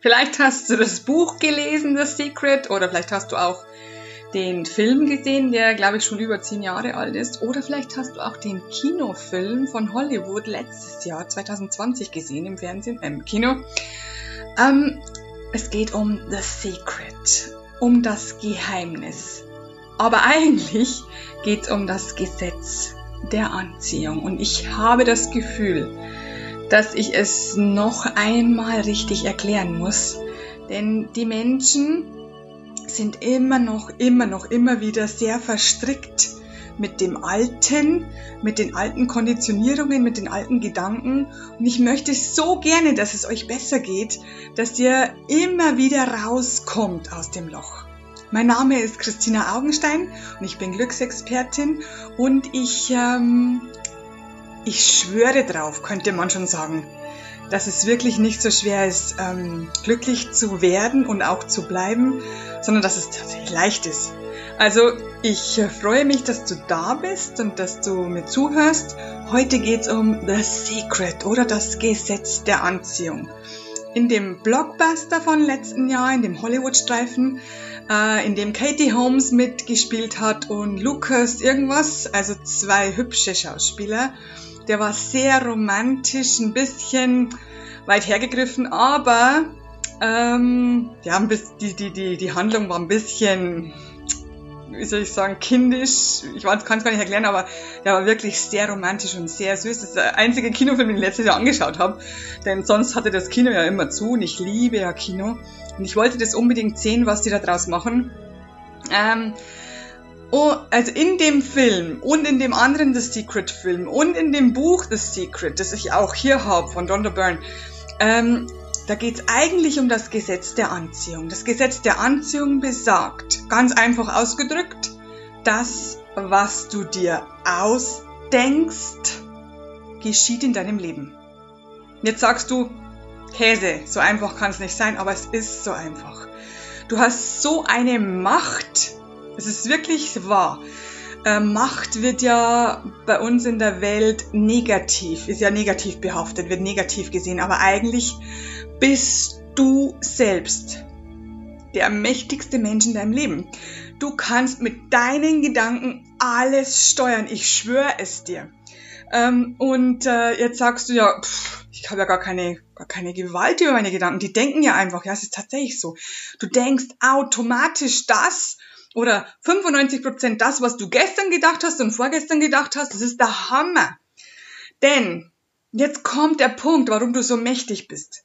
Vielleicht hast du das Buch gelesen, The Secret, oder vielleicht hast du auch den Film gesehen, der glaube ich schon über zehn Jahre alt ist, oder vielleicht hast du auch den Kinofilm von Hollywood letztes Jahr 2020 gesehen im Fernsehen, im Kino. Ähm, es geht um The Secret, um das Geheimnis. Aber eigentlich geht es um das Gesetz der Anziehung. Und ich habe das Gefühl, dass ich es noch einmal richtig erklären muss. Denn die Menschen sind immer noch, immer noch, immer wieder sehr verstrickt mit dem Alten, mit den alten Konditionierungen, mit den alten Gedanken. Und ich möchte so gerne, dass es euch besser geht, dass ihr immer wieder rauskommt aus dem Loch. Mein Name ist Christina Augenstein und ich bin Glücksexpertin und ich ähm, ich schwöre drauf, könnte man schon sagen, dass es wirklich nicht so schwer ist, ähm, glücklich zu werden und auch zu bleiben, sondern dass es tatsächlich leicht ist. Also ich äh, freue mich, dass du da bist und dass du mir zuhörst. Heute geht es um The Secret oder das Gesetz der Anziehung. In dem Blockbuster von letzten Jahr, in dem Hollywood-Streifen, äh, in dem Katie Holmes mitgespielt hat und Lucas irgendwas, also zwei hübsche Schauspieler, der war sehr romantisch, ein bisschen weit hergegriffen, aber ähm, ja, die, die, die, die Handlung war ein bisschen, wie soll ich sagen, kindisch. Ich kann es gar nicht erklären, aber der war wirklich sehr romantisch und sehr süß. Das ist der einzige Kinofilm, den ich letztes Jahr angeschaut habe. Denn sonst hatte das Kino ja immer zu und ich liebe ja Kino. Und ich wollte das unbedingt sehen, was die da draus machen. Ähm, Oh, also in dem Film und in dem anderen The Secret Film und in dem Buch The Secret, das ich auch hier habe von Rhonda Byrne, ähm, da geht es eigentlich um das Gesetz der Anziehung. Das Gesetz der Anziehung besagt, ganz einfach ausgedrückt, das, was du dir ausdenkst, geschieht in deinem Leben. Jetzt sagst du, Käse, so einfach kann es nicht sein, aber es ist so einfach. Du hast so eine Macht es ist wirklich wahr. Äh, Macht wird ja bei uns in der Welt negativ, ist ja negativ behaftet, wird negativ gesehen, aber eigentlich bist du selbst der mächtigste Mensch in deinem Leben. Du kannst mit deinen Gedanken alles steuern, ich schwöre es dir. Ähm, und äh, jetzt sagst du ja, ich habe ja gar keine, gar keine Gewalt über meine Gedanken. Die denken ja einfach, ja, es ist tatsächlich so. Du denkst automatisch das, oder 95 Prozent das, was du gestern gedacht hast und vorgestern gedacht hast, das ist der Hammer. Denn jetzt kommt der Punkt, warum du so mächtig bist.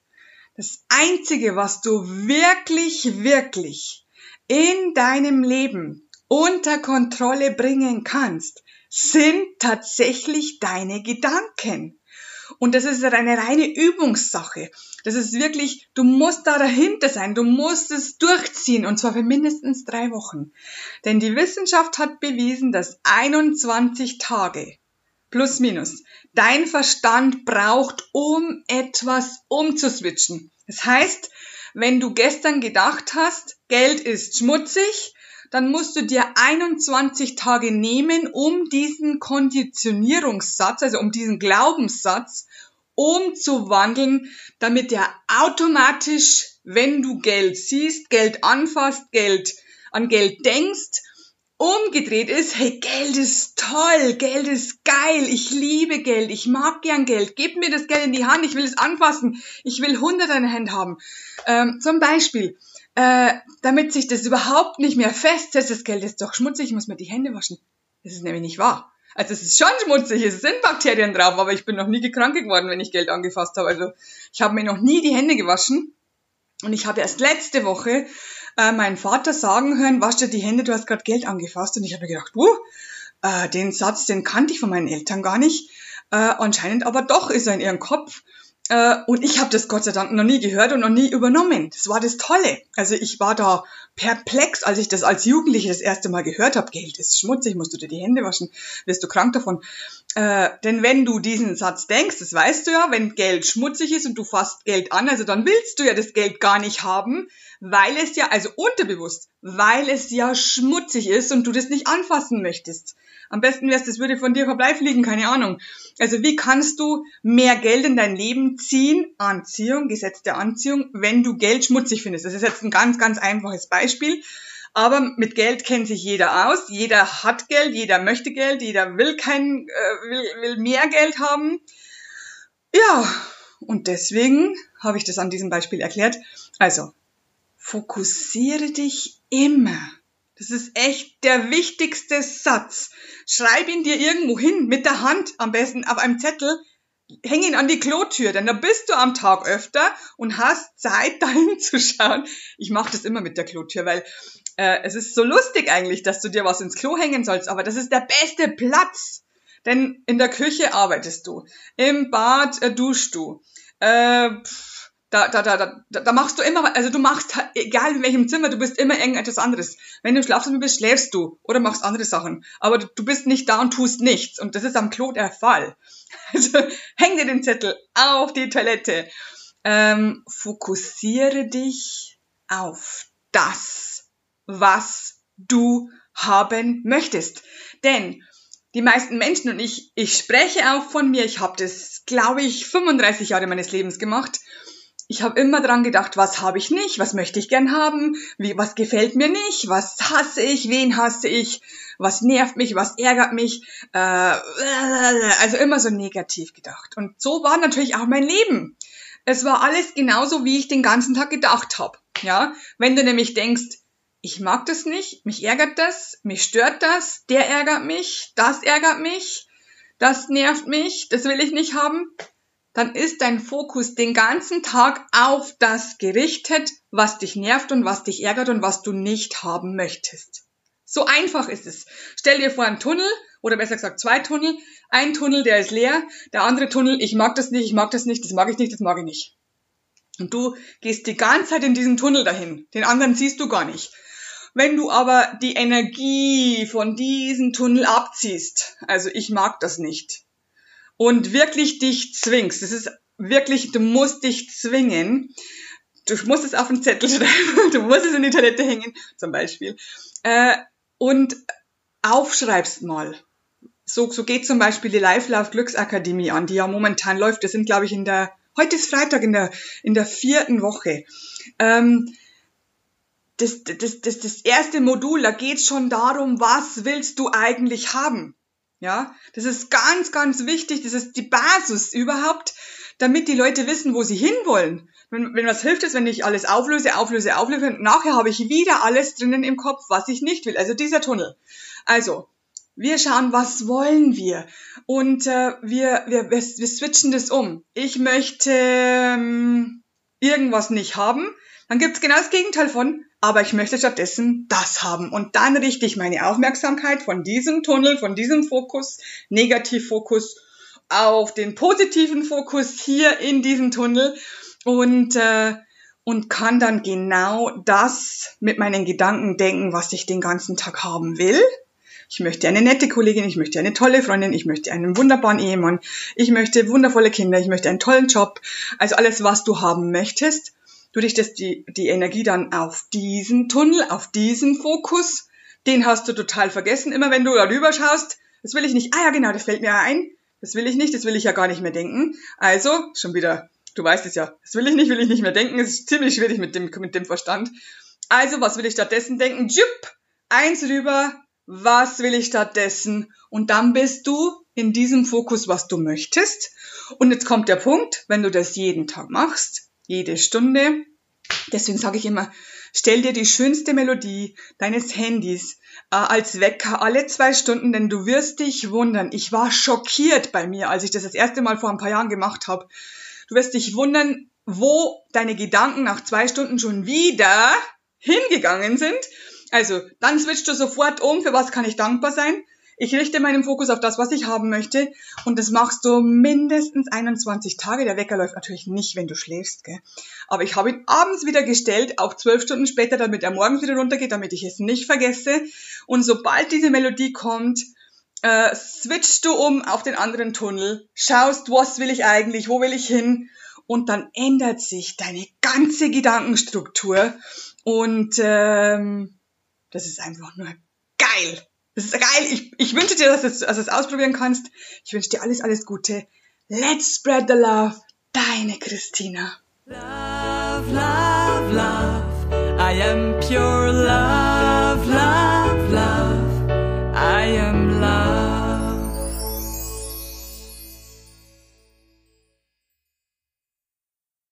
Das Einzige, was du wirklich, wirklich in deinem Leben unter Kontrolle bringen kannst, sind tatsächlich deine Gedanken. Und das ist eine reine Übungssache. Das ist wirklich, du musst da dahinter sein, du musst es durchziehen und zwar für mindestens drei Wochen. Denn die Wissenschaft hat bewiesen, dass 21 Tage plus minus dein Verstand braucht, um etwas umzuswitchen. Das heißt, wenn du gestern gedacht hast, Geld ist schmutzig, dann musst du dir 21 Tage nehmen, um diesen Konditionierungssatz, also um diesen Glaubenssatz umzuwandeln, damit er automatisch, wenn du Geld siehst, Geld anfasst, Geld an Geld denkst, umgedreht ist, hey, Geld ist toll, Geld ist geil, ich liebe Geld, ich mag gern Geld, gib mir das Geld in die Hand, ich will es anfassen, ich will 100 in der Hand haben. Ähm, zum Beispiel, äh, damit sich das überhaupt nicht mehr festsetzt, das Geld ist doch schmutzig, ich muss mir die Hände waschen. Das ist nämlich nicht wahr. Also es ist schon schmutzig, es sind Bakterien drauf, aber ich bin noch nie gekrankt geworden, wenn ich Geld angefasst habe. Also ich habe mir noch nie die Hände gewaschen. Und ich habe erst letzte Woche äh, meinen Vater sagen hören, wasch dir die Hände, du hast gerade Geld angefasst. Und ich habe gedacht, uh, äh, den Satz, den kannte ich von meinen Eltern gar nicht. Äh, anscheinend aber doch ist er in ihrem Kopf. Äh, und ich habe das Gott sei Dank noch nie gehört und noch nie übernommen. Das war das Tolle. Also ich war da perplex, als ich das als Jugendliche das erste Mal gehört habe. Geld ist schmutzig, musst du dir die Hände waschen, wirst du krank davon. Äh, denn wenn du diesen Satz denkst, das weißt du ja, wenn Geld schmutzig ist und du fasst Geld an, also dann willst du ja das Geld gar nicht haben, weil es ja, also unterbewusst, weil es ja schmutzig ist und du das nicht anfassen möchtest. Am besten wär's, das würde von dir vorbeifliegen, keine Ahnung. Also wie kannst du mehr Geld in dein Leben ziehen? Anziehung, Gesetz der Anziehung, wenn du Geld schmutzig findest. Das ist jetzt ein ganz, ganz einfaches Beispiel. Aber mit Geld kennt sich jeder aus. Jeder hat Geld, jeder möchte Geld, jeder will kein, äh, will, will mehr Geld haben. Ja, und deswegen habe ich das an diesem Beispiel erklärt. Also, fokussiere dich immer. Das ist echt der wichtigste Satz. Schreib ihn dir irgendwo hin, mit der Hand, am besten auf einem Zettel. Häng ihn an die Klotür, denn da bist du am Tag öfter und hast Zeit, dahin zu schauen. Ich mache das immer mit der Klotür, weil äh, es ist so lustig eigentlich, dass du dir was ins Klo hängen sollst, aber das ist der beste Platz. Denn in der Küche arbeitest du, im Bad äh, duschst du, äh, da, da, da, da, da machst du immer, also du machst, egal in welchem Zimmer, du bist immer irgendetwas anderes. Wenn du im Schlafzimmer bist, schläfst du oder machst andere Sachen. Aber du, bist nicht da und tust nichts. Und das ist am Klo der Fall. Also häng dir den Zettel auf die Toilette. Ähm, fokussiere dich auf das, was du haben möchtest. Denn die meisten Menschen und ich, ich spreche auch von mir, ich habe das, glaube ich, 35 Jahre meines Lebens gemacht. Ich habe immer dran gedacht, was habe ich nicht, was möchte ich gern haben, wie, was gefällt mir nicht, was hasse ich, wen hasse ich, was nervt mich, was ärgert mich, äh, also immer so negativ gedacht. Und so war natürlich auch mein Leben. Es war alles genauso, wie ich den ganzen Tag gedacht habe. Ja, wenn du nämlich denkst, ich mag das nicht, mich ärgert das, mich stört das, der ärgert mich, das ärgert mich, das nervt mich, das will ich nicht haben, dann ist dein Fokus den ganzen Tag auf das gerichtet, was dich nervt und was dich ärgert und was du nicht haben möchtest. So einfach ist es. Stell dir vor einen Tunnel, oder besser gesagt zwei Tunnel. Ein Tunnel, der ist leer, der andere Tunnel, ich mag das nicht, ich mag das nicht, das mag ich nicht, das mag ich nicht. Und du gehst die ganze Zeit in diesen Tunnel dahin. Den anderen siehst du gar nicht. Wenn du aber die Energie von diesem Tunnel abziehst, also ich mag das nicht, und wirklich dich zwingst, das ist wirklich, du musst dich zwingen, du musst es auf den Zettel schreiben, du musst es in die Toilette hängen, zum Beispiel, äh, und aufschreibst mal. So, so geht zum Beispiel die Live Love Glücksakademie an, die ja momentan läuft. Wir sind, glaube ich, in der, heute ist Freitag, in der, in der vierten Woche. Ähm, das, das, das, das erste Modul, da geht's schon darum, was willst du eigentlich haben? Ja, das ist ganz, ganz wichtig. Das ist die Basis überhaupt, damit die Leute wissen, wo sie hinwollen. Wenn, wenn was hilft es, wenn ich alles auflöse, auflöse, auflöse, und nachher habe ich wieder alles drinnen im Kopf, was ich nicht will. Also dieser Tunnel. Also, wir schauen, was wollen wir? Und äh, wir, wir, wir, wir switchen das um. Ich möchte ähm, irgendwas nicht haben. Dann gibt's genau das Gegenteil von, aber ich möchte stattdessen das haben. Und dann richte ich meine Aufmerksamkeit von diesem Tunnel, von diesem Fokus, Negativfokus, auf den positiven Fokus hier in diesem Tunnel und, äh, und kann dann genau das mit meinen Gedanken denken, was ich den ganzen Tag haben will. Ich möchte eine nette Kollegin, ich möchte eine tolle Freundin, ich möchte einen wunderbaren Ehemann, ich möchte wundervolle Kinder, ich möchte einen tollen Job. Also alles, was du haben möchtest du richtest die, die Energie dann auf diesen Tunnel, auf diesen Fokus. Den hast du total vergessen. Immer wenn du da rüber schaust, das will ich nicht. Ah ja, genau, das fällt mir ein. Das will ich nicht, das will ich ja gar nicht mehr denken. Also, schon wieder, du weißt es ja, das will ich nicht, will ich nicht mehr denken. Es ist ziemlich schwierig mit dem, mit dem Verstand. Also, was will ich stattdessen denken? Jupp, eins rüber, was will ich stattdessen? Und dann bist du in diesem Fokus, was du möchtest. Und jetzt kommt der Punkt, wenn du das jeden Tag machst, jede Stunde. Deswegen sage ich immer, stell dir die schönste Melodie deines Handys äh, als Wecker alle zwei Stunden, denn du wirst dich wundern. Ich war schockiert bei mir, als ich das das erste Mal vor ein paar Jahren gemacht habe. Du wirst dich wundern, wo deine Gedanken nach zwei Stunden schon wieder hingegangen sind. Also, dann switchst du sofort um, für was kann ich dankbar sein. Ich richte meinen Fokus auf das, was ich haben möchte. Und das machst du mindestens 21 Tage. Der Wecker läuft natürlich nicht, wenn du schläfst. Gell? Aber ich habe ihn abends wieder gestellt, auch zwölf Stunden später, damit er morgens wieder runtergeht, damit ich es nicht vergesse. Und sobald diese Melodie kommt, äh, switchst du um auf den anderen Tunnel, schaust, was will ich eigentlich, wo will ich hin. Und dann ändert sich deine ganze Gedankenstruktur. Und ähm, das ist einfach nur geil. Das ist geil. Ich, ich wünsche dir, dass du es ausprobieren kannst. Ich wünsche dir alles, alles Gute. Let's spread the love. Deine Christina. Love, love, love. I am pure love, love, love. I am love.